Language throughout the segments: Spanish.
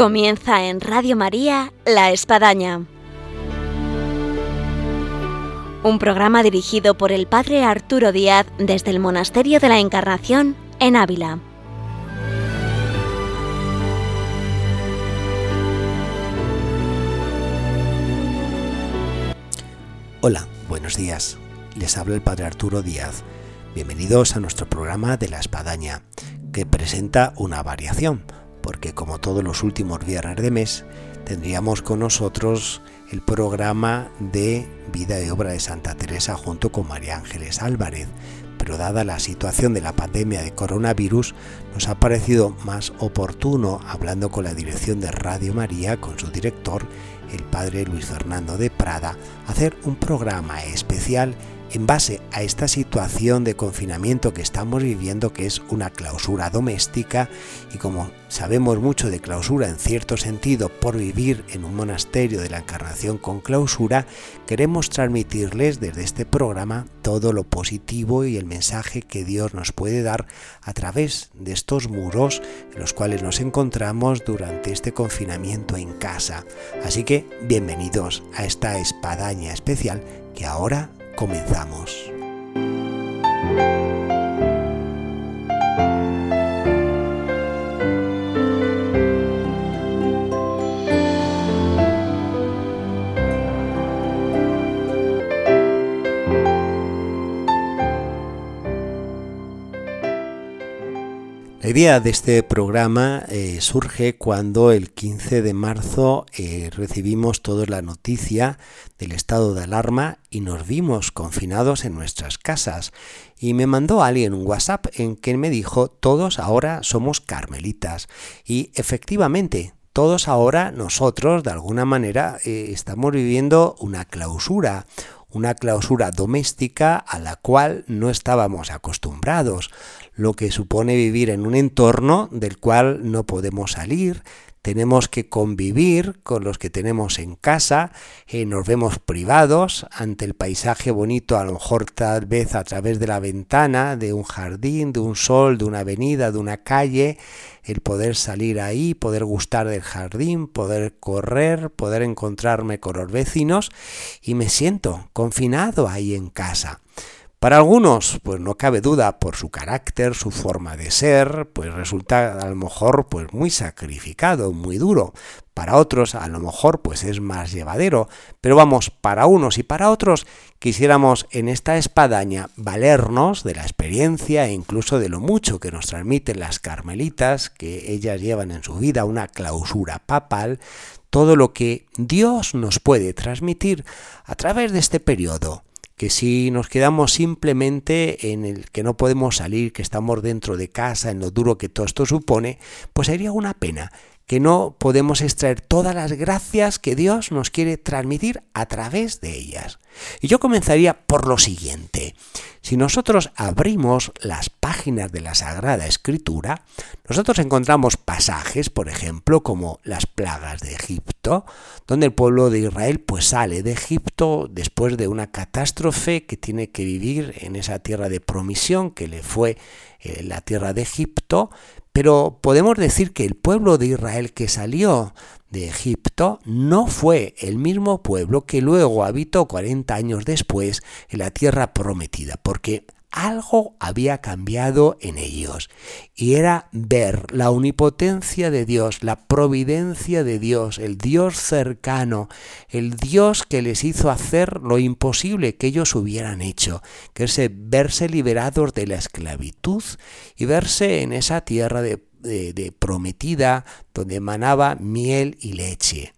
Comienza en Radio María La Espadaña. Un programa dirigido por el Padre Arturo Díaz desde el Monasterio de la Encarnación en Ávila. Hola, buenos días. Les habla el Padre Arturo Díaz. Bienvenidos a nuestro programa de La Espadaña, que presenta una variación porque como todos los últimos viernes de mes, tendríamos con nosotros el programa de vida y obra de Santa Teresa junto con María Ángeles Álvarez. Pero dada la situación de la pandemia de coronavirus, nos ha parecido más oportuno, hablando con la dirección de Radio María, con su director, el padre Luis Fernando de Prada, hacer un programa especial en base a esta situación de confinamiento que estamos viviendo, que es una clausura doméstica, y como sabemos mucho de clausura en cierto sentido por vivir en un monasterio de la Encarnación con clausura, queremos transmitirles desde este programa todo lo positivo y el mensaje que Dios nos puede dar a través de estos muros en los cuales nos encontramos durante este confinamiento en casa. Así que bienvenidos a esta espadaña especial que ahora comenzamos. La idea de este programa eh, surge cuando el 15 de marzo eh, recibimos toda la noticia del estado de alarma y nos vimos confinados en nuestras casas. Y me mandó alguien un WhatsApp en que me dijo, todos ahora somos carmelitas. Y efectivamente, todos ahora nosotros de alguna manera eh, estamos viviendo una clausura, una clausura doméstica a la cual no estábamos acostumbrados, lo que supone vivir en un entorno del cual no podemos salir, tenemos que convivir con los que tenemos en casa, eh, nos vemos privados ante el paisaje bonito, a lo mejor tal vez a través de la ventana, de un jardín, de un sol, de una avenida, de una calle, el poder salir ahí, poder gustar del jardín, poder correr, poder encontrarme con los vecinos y me siento confinado ahí en casa. Para algunos, pues no cabe duda, por su carácter, su forma de ser, pues resulta a lo mejor pues muy sacrificado, muy duro. Para otros, a lo mejor pues es más llevadero, pero vamos, para unos y para otros quisiéramos en esta espadaña valernos de la experiencia e incluso de lo mucho que nos transmiten las carmelitas, que ellas llevan en su vida una clausura papal, todo lo que Dios nos puede transmitir a través de este periodo que si nos quedamos simplemente en el que no podemos salir, que estamos dentro de casa, en lo duro que todo esto supone, pues sería una pena que no podemos extraer todas las gracias que Dios nos quiere transmitir a través de ellas. Y yo comenzaría por lo siguiente. Si nosotros abrimos las páginas de la Sagrada Escritura, nosotros encontramos pasajes, por ejemplo, como las plagas de Egipto, donde el pueblo de Israel pues sale de Egipto después de una catástrofe que tiene que vivir en esa tierra de promisión que le fue eh, la tierra de Egipto, pero podemos decir que el pueblo de Israel que salió de Egipto no fue el mismo pueblo que luego habitó 40 años después en la tierra prometida, porque algo había cambiado en ellos y era ver la omnipotencia de Dios, la providencia de Dios, el Dios cercano, el Dios que les hizo hacer lo imposible que ellos hubieran hecho, que es verse liberados de la esclavitud y verse en esa tierra de, de prometida donde emanaba miel y leche.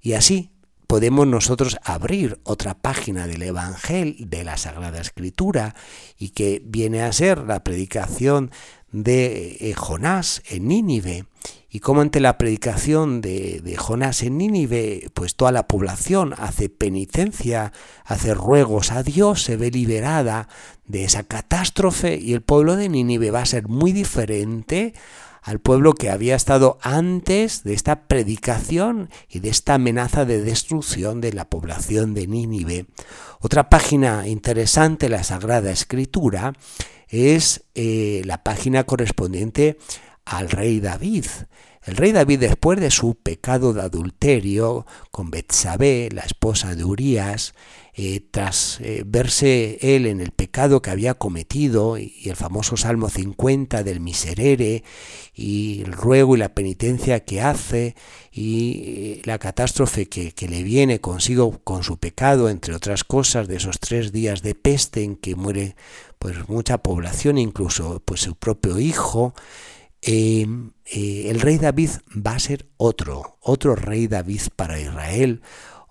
Y así podemos nosotros abrir otra página del Evangelio de la Sagrada Escritura y que viene a ser la predicación de eh, Jonás en Nínive. Y como ante la predicación de, de, Jonás en Nínive, pues toda la población hace penitencia, hace ruegos a Dios, se ve liberada de esa catástrofe y el pueblo de Nínive va a ser muy diferente al pueblo que había estado antes de esta predicación y de esta amenaza de destrucción de la población de Nínive. Otra página interesante la Sagrada Escritura es eh, la página correspondiente al rey David. El rey David, después de su pecado de adulterio con Betsabé, la esposa de Urías, eh, tras eh, verse él en el pecado que había cometido, y, el famoso Salmo 50 del miserere, y el ruego y la penitencia que hace, y eh, la catástrofe que, que le viene consigo con su pecado, entre otras cosas, de esos tres días de peste en que muere pues mucha población, incluso pues su propio hijo, el rey David va a ser otro, otro rey David para Israel,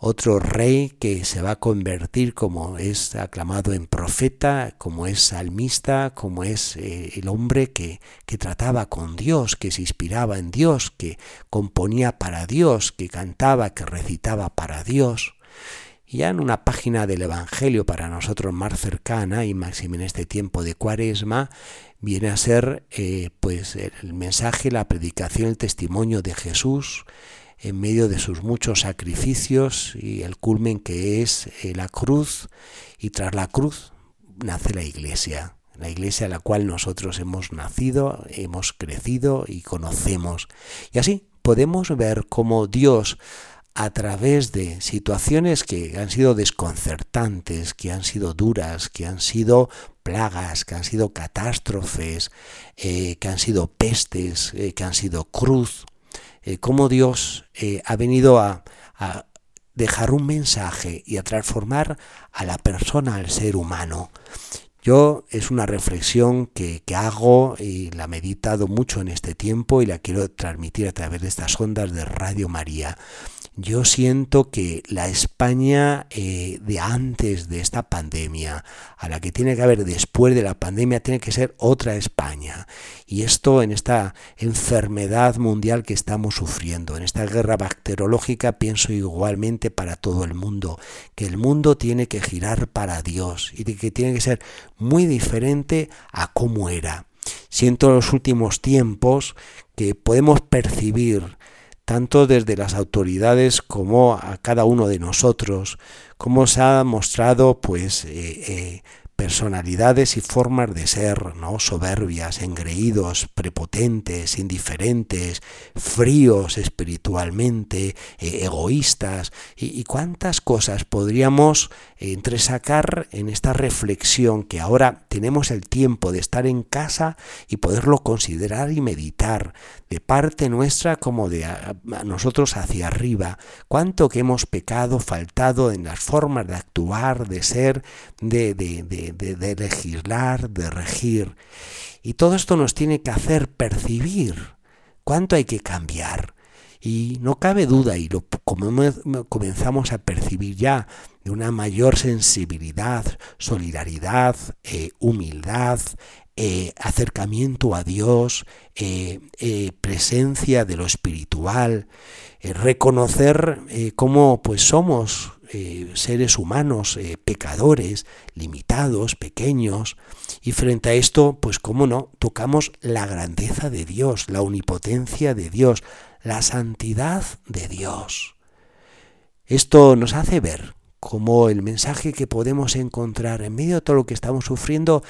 otro rey que se va a convertir como es aclamado en profeta, como es salmista, como es eh, el hombre que, que trataba con Dios, que se inspiraba en Dios, que componía para Dios, que cantaba, que recitaba para Dios. Ya en una página del Evangelio para nosotros más cercana y máximo en este tiempo de Cuaresma, viene a ser eh, pues el mensaje, la predicación, el testimonio de Jesús, en medio de sus muchos sacrificios y el culmen que es eh, la cruz y tras la cruz nace la iglesia, la iglesia a la cual nosotros hemos nacido, hemos crecido y conocemos. Y así podemos ver cómo Dios a través de situaciones que han sido desconcertantes, que han sido duras, que han sido plagas, que han sido catástrofes, eh, que han sido pestes, eh, que han sido cruz, eh, cómo Dios ha venido a, dejar un mensaje y a transformar a la persona, al ser humano. Yo es una reflexión que, que, hago y la he meditado mucho en este tiempo y la quiero transmitir a través de estas ondas de Radio María yo siento que la España eh, de antes de esta pandemia, a la que tiene que haber después de la pandemia, tiene que ser otra España. Y esto en esta enfermedad mundial que estamos sufriendo, en esta guerra bacteriológica, pienso igualmente para todo el mundo, que el mundo tiene que girar para Dios y que tiene que ser muy diferente a cómo era. Siento en los últimos tiempos que podemos percibir tanto desde las autoridades como a cada uno de nosotros, cómo se ha mostrado pues eh, eh, personalidades y formas de ser, ¿no? soberbias, engreídos, prepotentes, indiferentes, fríos espiritualmente, eh, egoístas, y, cuántas cosas podríamos entresacar en esta reflexión que ahora tenemos el tiempo de estar en casa y poderlo considerar y meditar, de parte nuestra como de nosotros hacia arriba, cuánto que hemos pecado, faltado en las formas de actuar, de ser, de, de, de legislar, de regir. Y todo esto nos tiene que hacer percibir cuánto hay que cambiar. Y no cabe duda, y lo comenzamos a percibir ya, de una mayor sensibilidad, solidaridad, eh, humildad, eh, acercamiento a Dios, eh, presencia de lo espiritual, reconocer cómo pues somos seres humanos, pecadores, limitados, pequeños, y frente a esto, pues cómo no, tocamos la grandeza de Dios, la omnipotencia de Dios, la santidad de Dios. Esto nos hace ver cómo el mensaje que podemos encontrar en medio de todo lo que estamos sufriendo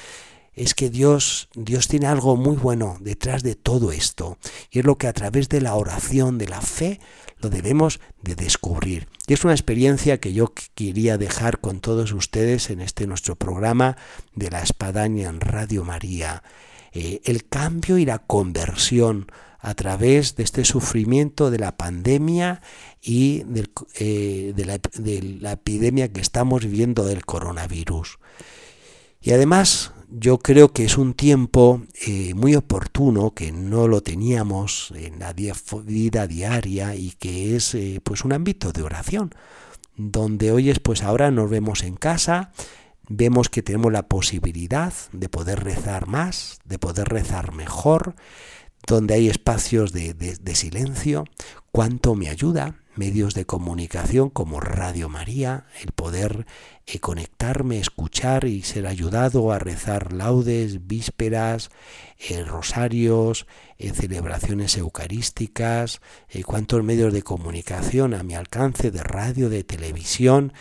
es que Dios, Dios tiene algo muy bueno detrás de todo esto. Y es lo que a través de la oración, de la fe, lo debemos de descubrir. Y es una experiencia que yo quería dejar con todos ustedes en este nuestro programa de la espadaña en Radio María. Eh, el cambio y la conversión a través de este sufrimiento de la pandemia y eh, de, la, epidemia que estamos viviendo del coronavirus. Y además yo creo que es un tiempo eh, muy oportuno que no lo teníamos en la vida diaria y que es eh, pues un ámbito de oración donde hoy es pues ahora nos vemos en casa vemos que tenemos la posibilidad de poder rezar más de poder rezar mejor donde hay espacios de, silencio, cuánto me ayuda medios de comunicación como Radio María, el poder eh, conectarme, escuchar y ser ayudado a rezar laudes, vísperas, eh, rosarios, eh, celebraciones eucarísticas, cuántos medios de comunicación a mi alcance de radio, de televisión,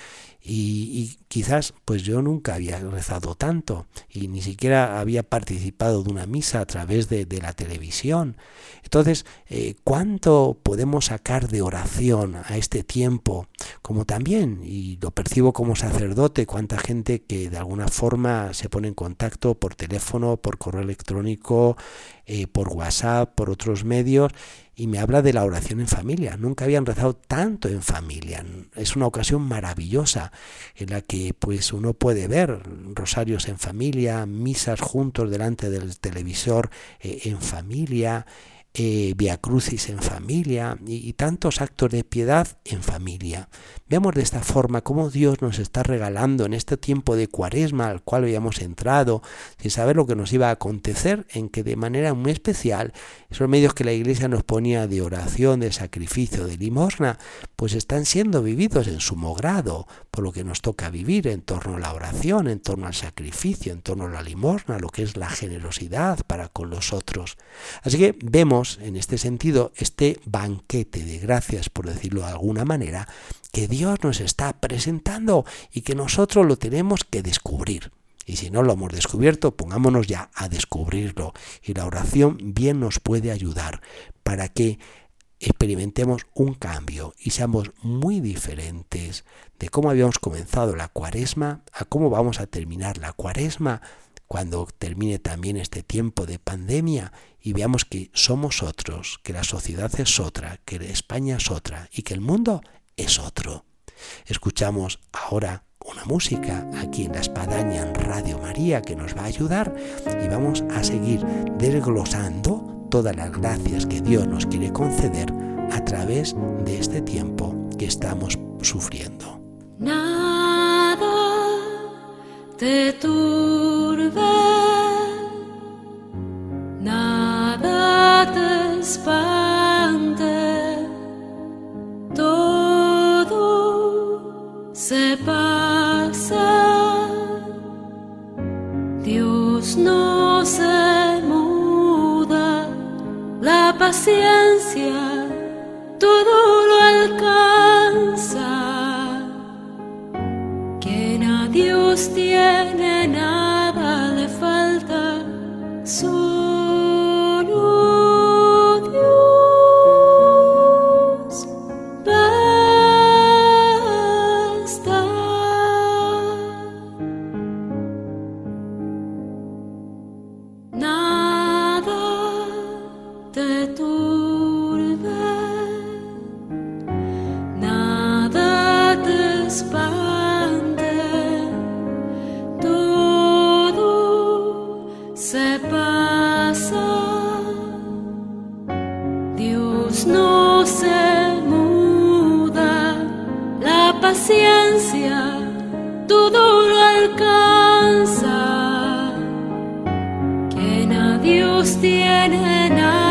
y, quizás pues yo nunca había rezado tanto y ni siquiera había participado de una misa a través de, la televisión. Entonces, eh, ¿cuánto podemos sacar de oración a este tiempo? Como también, y lo percibo como sacerdote, cuánta gente que de alguna forma se pone en contacto por teléfono, por correo electrónico, eh, por WhatsApp, por otros medios, y me habla de la oración en familia. Nunca habían rezado tanto en familia. Es una ocasión maravillosa en la que pues uno puede ver rosarios en familia, misas juntos delante del televisor eh, en familia, eh, Via Crucis en familia y, tantos actos de piedad en familia. Veamos de esta forma cómo Dios nos está regalando en este tiempo de cuaresma al cual habíamos entrado, sin saber lo que nos iba a acontecer, en que de manera muy especial esos medios que la Iglesia nos ponía de oración, de sacrificio, de limosna, pues están siendo vividos en sumo grado, por lo que nos toca vivir en torno a la oración, en torno al sacrificio, en torno a la limosna, lo que es la generosidad para con los otros. Así que vemos en este sentido este banquete de gracias, por decirlo de alguna manera, que Dios nos está presentando y que nosotros lo tenemos que descubrir. Y si no lo hemos descubierto, pongámonos ya a descubrirlo. Y la oración bien nos puede ayudar para que experimentemos un cambio y seamos muy diferentes de cómo habíamos comenzado la cuaresma a cómo vamos a terminar la cuaresma cuando termine también este tiempo de pandemia y veamos que somos otros, que la sociedad es otra, que España es otra y que el mundo es otro. Escuchamos ahora una música aquí en la espadaña en Radio María que nos va a ayudar y vamos a seguir desglosando todas las gracias que Dios nos quiere conceder a través de este tiempo que estamos sufriendo. Nada te turbe, nada te espante, todo se pasa, Dios no se paciencia todo lo alcanza. Dios tiene and I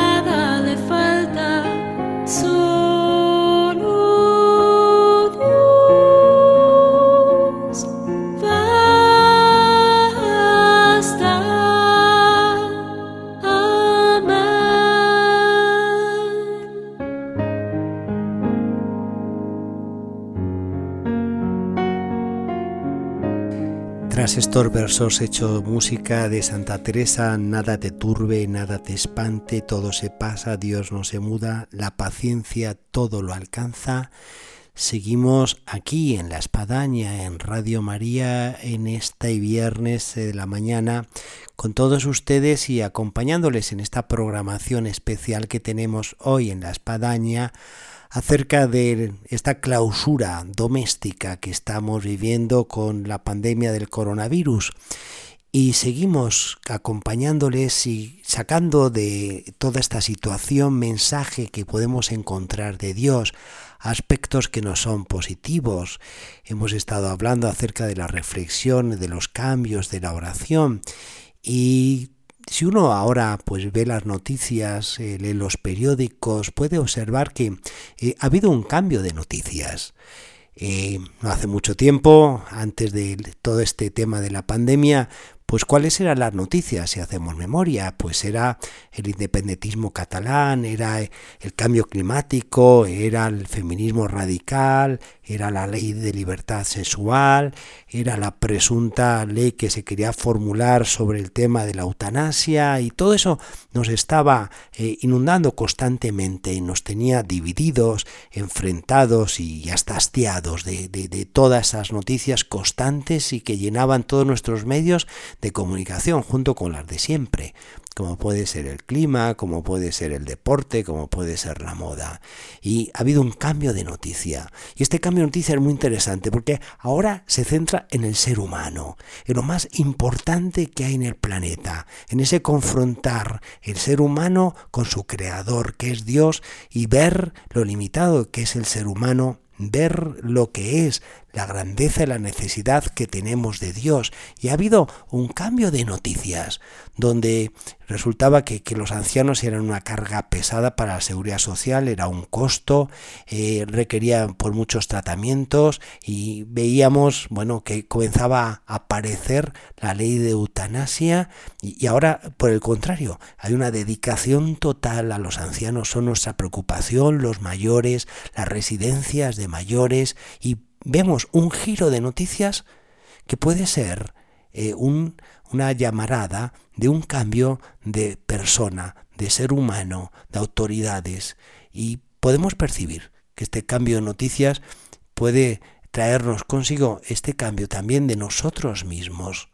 estos versos hecho música de Santa Teresa, nada te turbe, nada te espante, todo se pasa, Dios no se muda, la paciencia todo lo alcanza. Seguimos aquí en la espadaña, en Radio María, en este viernes de la mañana, con todos ustedes y acompañándoles en esta programación especial que tenemos hoy en la espadaña acerca de esta clausura doméstica que estamos viviendo con la pandemia del coronavirus. Y seguimos acompañándoles y sacando de toda esta situación mensaje que podemos encontrar de Dios, aspectos que no son positivos. Hemos estado hablando acerca de la reflexión, de los cambios, de la oración y si uno ahora pues ve las noticias, eh, lee los periódicos, puede observar que eh, ha habido un cambio de noticias. Eh, no hace mucho tiempo, antes de todo este tema de la pandemia, Pues cuáles eran las noticias, si hacemos memoria, pues era el independentismo catalán, era el cambio climático, era el feminismo radical, era la ley de libertad sexual, era la presunta ley que se quería formular sobre el tema de la eutanasia y todo eso nos estaba eh, inundando constantemente y nos tenía divididos, enfrentados y hasta hastiados de, de todas esas noticias constantes y que llenaban todos nuestros medios de comunicación junto con las de siempre como puede ser el clima, como puede ser el deporte, como puede ser la moda. Y ha habido un cambio de noticia. Y este cambio de noticia es muy interesante porque ahora se centra en el ser humano, en lo más importante que hay en el planeta, en ese confrontar el ser humano con su creador, que es Dios, y ver lo limitado que es el ser humano ver lo que es la grandeza y la necesidad que tenemos de Dios. Y ha habido un cambio de noticias, donde resultaba que, los ancianos eran una carga pesada para la seguridad social, era un costo, eh, requerían por muchos tratamientos y veíamos, bueno, que comenzaba a aparecer la ley de eutanasia y, y ahora, por el contrario, hay una dedicación total a los ancianos, son nuestra preocupación, los mayores, las residencias de mayores y vemos un giro de noticias que puede ser eh, una llamarada de un cambio de persona, de ser humano, de autoridades. Y podemos percibir que este cambio de noticias puede traernos consigo este cambio también de nosotros mismos.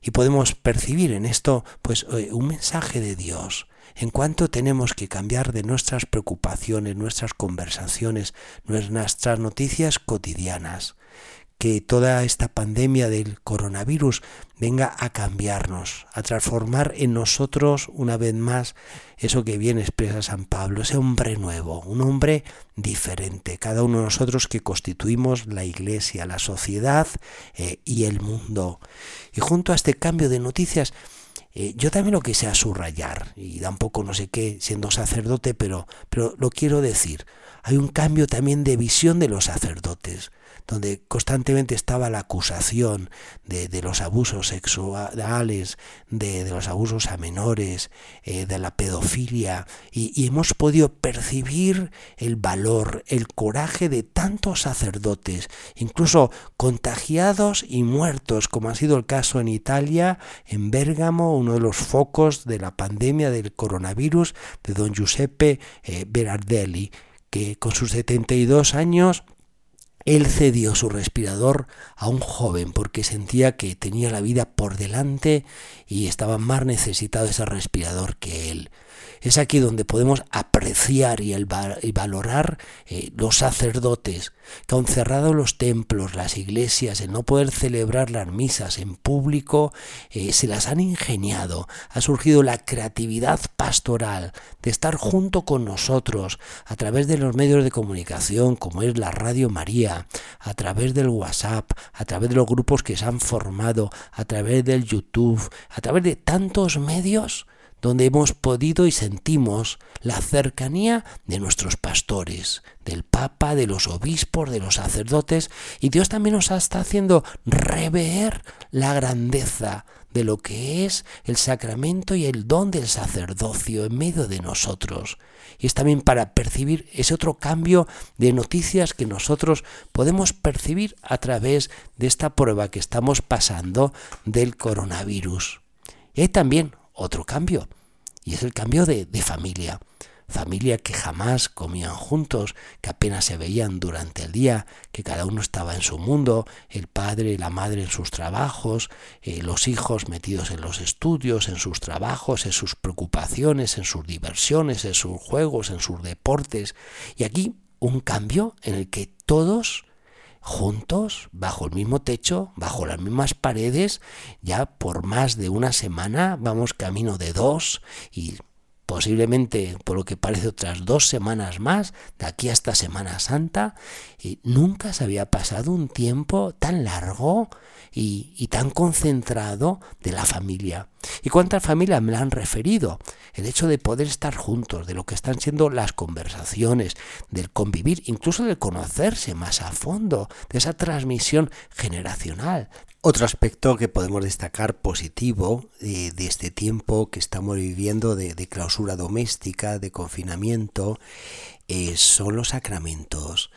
Y podemos percibir en esto pues eh, un mensaje de Dios, en cuanto tenemos que cambiar de nuestras preocupaciones, nuestras conversaciones, nuestras noticias cotidianas. Que toda esta pandemia del coronavirus venga a cambiarnos, a transformar en nosotros una vez más eso que bien expresa San Pablo, ese hombre nuevo, un hombre diferente, cada uno de nosotros que constituimos la iglesia, la sociedad eh, y el mundo. Y junto a este cambio de noticias, eh, yo también lo quise subrayar, y tampoco no sé qué siendo sacerdote, pero, pero lo quiero decir. Hay un cambio también de visión de los sacerdotes donde constantemente estaba la acusación de, los abusos sexuales, de, los abusos a menores, eh, de la pedofilia, y, hemos podido percibir el valor, el coraje de tantos sacerdotes, incluso contagiados y muertos, como ha sido el caso en Italia, en Bérgamo, uno de los focos de la pandemia del coronavirus, de don Giuseppe eh, Berardelli, que con sus 72 años él cedió su respirador a un joven porque sentía que tenía la vida por delante y estaba más necesitado ese respirador que él. Es aquí donde podemos apreciar y, valorar eh, los sacerdotes que han cerrado los templos, las iglesias, el no poder celebrar las misas en público, eh, se las han ingeniado. Ha surgido la creatividad pastoral de estar junto con nosotros a través de los medios de comunicación como es la Radio María, a través del WhatsApp, a través de los grupos que se han formado, a través del YouTube, a través de tantos medios donde hemos podido y sentimos la cercanía de nuestros pastores, del Papa, de los obispos, de los sacerdotes, y Dios también nos está haciendo rever la grandeza de lo que es el sacramento y el don del sacerdocio en medio de nosotros. Y es también para percibir ese otro cambio de noticias que nosotros podemos percibir a través de esta prueba que estamos pasando del coronavirus. Y hay también otro cambio, y es el cambio de, familia. Familia que jamás comían juntos, que apenas se veían durante el día, que cada uno estaba en su mundo, el padre y la madre en sus trabajos, eh, los hijos metidos en los estudios, en sus trabajos, en sus preocupaciones, en sus diversiones, en sus juegos, en sus deportes. Y aquí un cambio en el que todos juntos, bajo el mismo techo, bajo las mismas paredes, ya por más de una semana, vamos camino de dos y posiblemente por lo que parece otras dos semanas más, de aquí hasta Semana Santa, y nunca se había pasado un tiempo tan largo y, y tan concentrado de la familia. ¿Y cuántas familias me la han referido? El hecho de poder estar juntos, de lo que están siendo las conversaciones, del convivir, incluso de conocerse más a fondo, de esa transmisión generacional. Otro aspecto que podemos destacar positivo de, este tiempo que estamos viviendo de, clausura doméstica, de confinamiento, eh, son los sacramentos.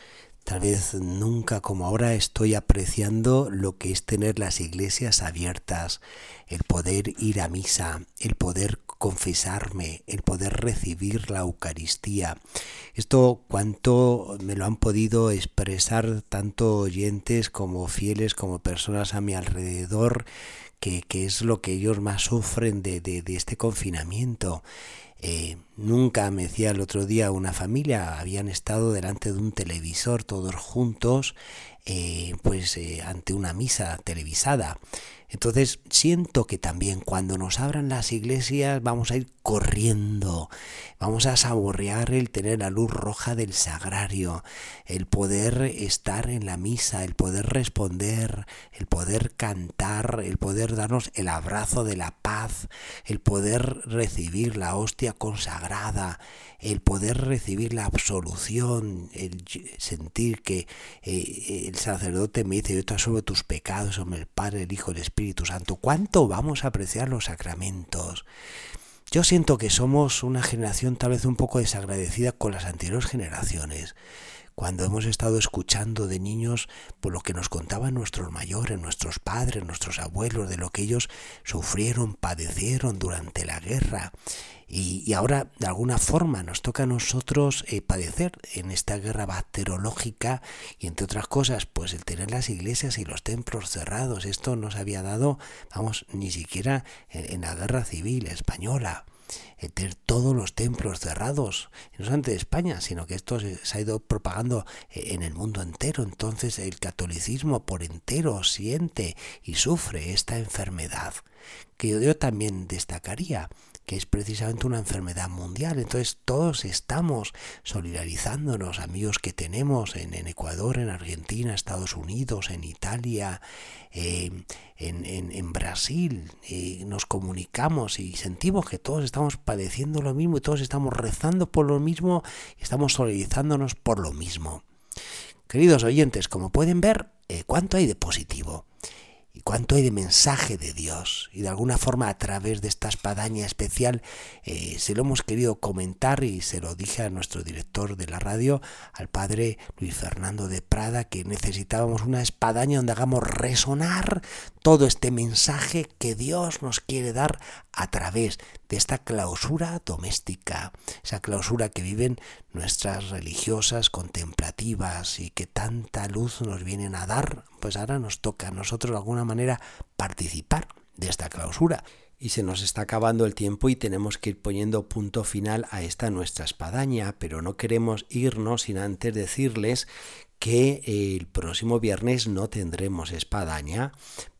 Tal vez nunca como ahora estoy apreciando lo que es tener las iglesias abiertas, el poder ir a misa, el poder confesarme, el poder recibir la Eucaristía. Esto cuanto me lo han podido expresar tanto oyentes como fieles como personas a mi alrededor, que, es lo que ellos más sufren de, de este confinamiento. Eh, nunca me decía el otro día una familia, habían estado delante de un televisor todos juntos, eh, pues eh, ante una misa televisada. Entonces siento que también cuando nos abran las iglesias vamos a ir corriendo, vamos a saborear el tener la luz roja del sagrario, el poder estar en la misa, el poder responder, el poder cantar, el poder darnos el abrazo de la paz, el poder recibir la hostia consagrada, el poder recibir la absolución, el sentir que eh, el sacerdote me dice, yo te asumo tus pecados, somos el Padre, el Hijo, el Espíritu Santo. ¿Cuánto vamos a apreciar los sacramentos? Yo siento que somos una generación tal vez un poco desagradecida con las anteriores generaciones cuando hemos estado escuchando de niños por lo que nos contaban nuestros mayores, nuestros padres, nuestros abuelos, de lo que ellos sufrieron, padecieron durante la guerra. Y, ahora, de alguna forma, nos toca a nosotros eh, padecer en esta guerra bacteriológica y, entre otras cosas, pues el tener las iglesias y los templos cerrados. Esto no se había dado, vamos, ni siquiera en la guerra civil española tener todos los templos cerrados, no solamente de España, sino que esto se, ha ido propagando eh, en el mundo entero. Entonces el catolicismo por entero siente y sufre esta enfermedad, que yo también destacaría que es precisamente una enfermedad mundial. Entonces todos estamos solidarizándonos, amigos que tenemos en, Ecuador, en Argentina, Estados Unidos, en Italia, eh, en, Brasil. Eh, nos comunicamos y sentimos que todos estamos padeciendo lo mismo y todos estamos rezando por lo mismo y estamos solidarizándonos por lo mismo. Queridos oyentes, como pueden ver, eh, ¿cuánto hay de positivo? Cuánto hay de mensaje de Dios. Y de alguna forma a través de esta espadaña especial eh, se lo hemos querido comentar y se lo dije a nuestro director de la radio, al padre Luis Fernando de Prada, que necesitábamos una espadaña donde hagamos resonar todo este mensaje que Dios nos quiere dar a través de esta clausura doméstica, esa clausura que viven nuestras religiosas contemplativas y que tanta luz nos vienen a dar, pues ahora nos toca a nosotros de alguna manera participar de esta clausura. Y se nos está acabando el tiempo y tenemos que ir poniendo punto final a esta nuestra espadaña, pero no queremos irnos sin antes decirles que el próximo viernes no tendremos espadaña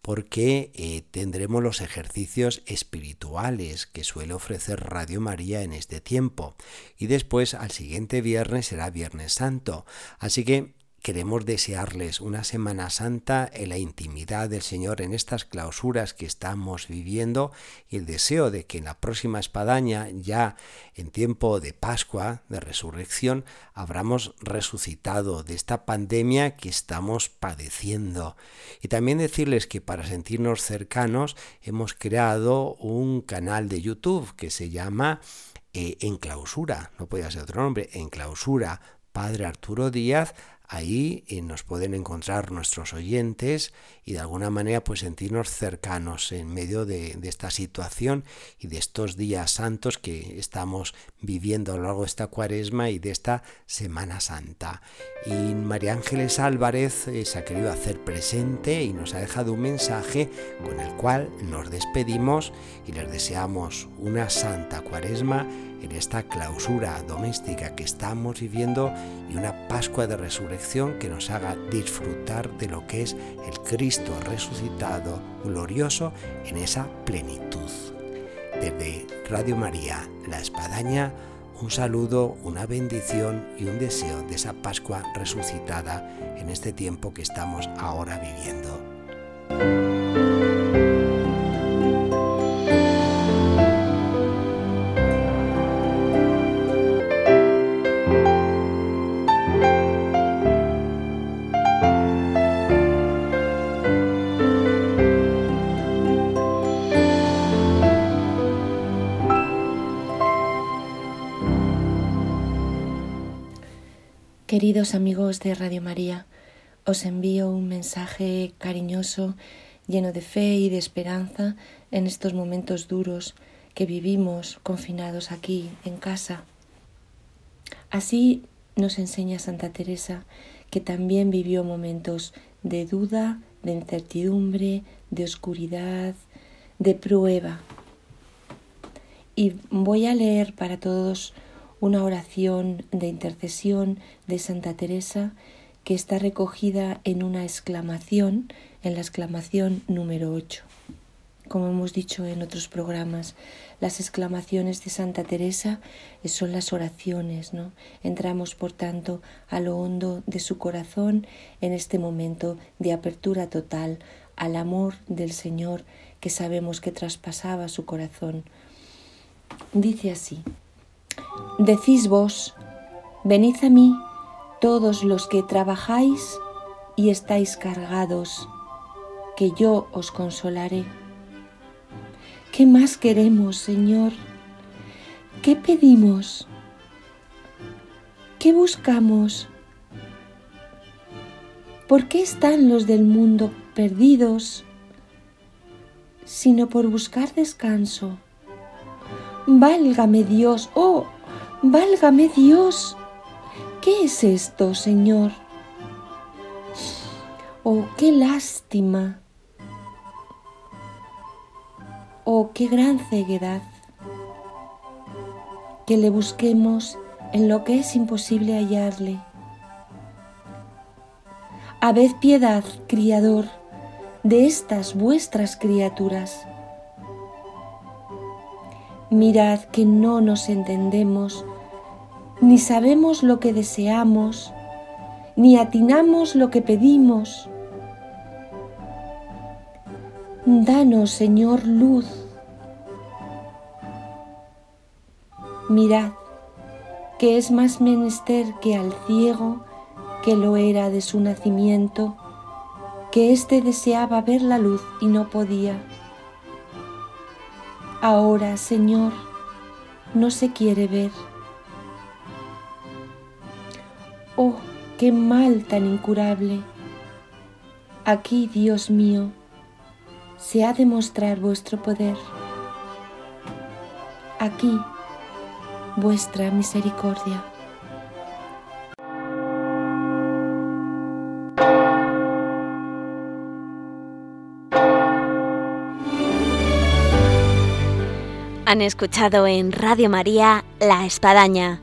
porque eh, tendremos los ejercicios espirituales que suele ofrecer Radio María en este tiempo. Y después al siguiente viernes será Viernes Santo. Así que Queremos desearles una Semana Santa en la intimidad del Señor en estas clausuras que estamos viviendo y el deseo de que en la próxima espadaña, ya en tiempo de Pascua, de resurrección, habramos resucitado de esta pandemia que estamos padeciendo. Y también decirles que para sentirnos cercanos hemos creado un canal de YouTube que se llama eh, En Clausura, no podía ser otro nombre, En Clausura, Padre Arturo Díaz, Ahí nos pueden encontrar nuestros oyentes y de alguna manera pues sentirnos cercanos en medio de, esta situación y de estos días santos que estamos viviendo a lo largo de esta cuaresma y de esta Semana Santa. Y María Ángeles Álvarez eh, se ha querido hacer presente y nos ha dejado un mensaje con el cual nos despedimos y les deseamos una santa cuaresma en esta clausura doméstica que estamos viviendo y una Pascua de Resurrección que nos haga disfrutar de lo que es el Cristo resucitado, glorioso en esa plenitud. Desde Radio María, La Espadaña, un saludo, una bendición y un deseo de esa Pascua resucitada en este tiempo que estamos ahora viviendo. Queridos amigos de Radio María, os envío un mensaje cariñoso, lleno de fe y de esperanza en estos momentos duros que vivimos confinados aquí en casa. Así nos enseña Santa Teresa, que también vivió momentos de duda, de incertidumbre, de oscuridad, de prueba. Y voy a leer para todos una oración de intercesión de Santa Teresa que está recogida en una exclamación, en la exclamación número 8. Como hemos dicho en otros programas, las exclamaciones de Santa Teresa son las oraciones, ¿no? Entramos, por tanto, a lo hondo de su corazón en este momento de apertura total al amor del Señor que sabemos que traspasaba su corazón. Dice así, Decís vos, venid a mí todos los que trabajáis y estáis cargados, que yo os consolaré. ¿Qué más queremos, Señor? ¿Qué pedimos? ¿Qué buscamos? ¿Por qué están los del mundo perdidos? Sino por buscar descanso. Válgame Dios, oh, válgame Dios. ¿Qué es esto, Señor? Oh, qué lástima. Oh, qué gran ceguedad. Que le busquemos en lo que es imposible hallarle. Habed piedad, Criador, de estas vuestras criaturas Mirad que no nos entendemos, ni sabemos lo que deseamos, ni atinamos lo que pedimos. Danos, Señor, luz. Mirad que es más menester que al ciego, que lo era de su nacimiento, que éste deseaba ver la luz y no podía Ahora, Señor, no se quiere ver. Qué mal tan incurable. Aquí, Dios mío, se ha de mostrar vuestro poder. Aquí, vuestra misericordia. Han escuchado en Radio María La Espadaña,